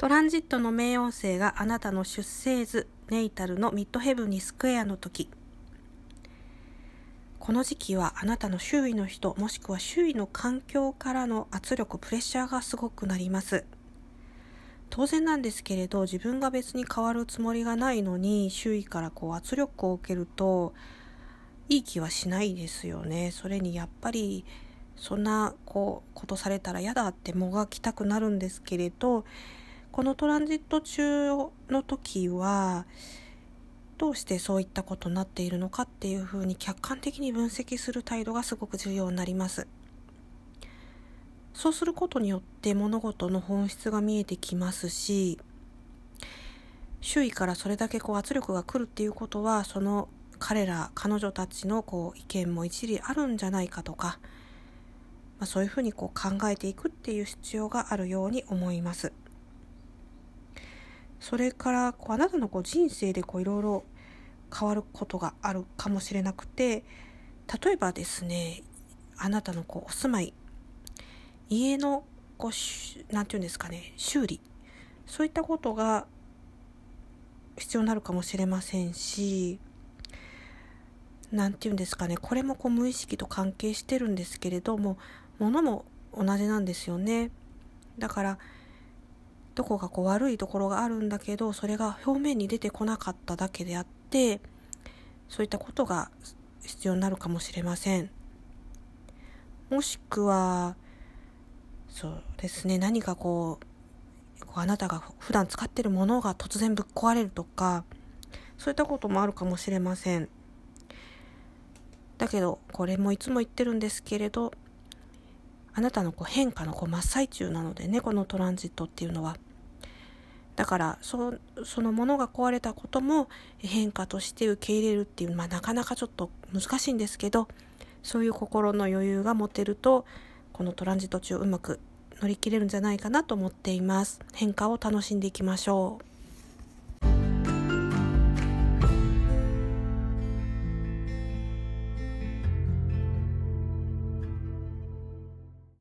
トランジットの冥王星があなたの出生図ネイタルのミッドヘブンにスクエアの時。この時期はあなたの周囲の人もしくは周囲の環境からの圧力プレッシャーがすごくなります。当然なんですけれど自分が別に変わるつもりがないのに周囲からこう圧力を受けるといい気はしないですよね。それにやっぱりそんなこうことされたら嫌だってもがきたくなるんですけれどこのトランジット中の時はどうしてそういったことになっているのかっていうふうに客観的に分析する態度がすごく重要になります。そうすることによって物事の本質が見えてきますし周囲からそれだけこう圧力が来るっていうことはその彼ら彼女たちのこう意見も一理あるんじゃないかとか、まあ、そういうふうにこう考えていくっていう必要があるように思います。それからこうあなたのこう人生でいろいろ変わることがあるかもしれなくて例えばですねあなたのこうお住まい家のこう何て言うんですかね修理そういったことが必要になるかもしれませんし何て言うんですかねこれもこう無意識と関係してるんですけれども物も同じなんですよね。だからどこかこう悪いところがあるんだけどそれが表面に出てこなかっただけであってそういったことが必要になるかもしれません。もしくはそうですね何かこうこうあなたが普段使ってるものが突然ぶっ壊れるとかそういったこともあるかもしれません。だけどこれもいつも言ってるんですけれどあなたのこう変化のこう真っ最中なのでねこのトランジットっていうのは。だからそそのものが壊れたことも変化として受け入れるっていう、まあ、なかなかちょっと難しいんですけどそういう心の余裕が持てるとこのトランジット中うまく乗り切れるんじゃないかなと思っています。変化を楽しんでいきましょう。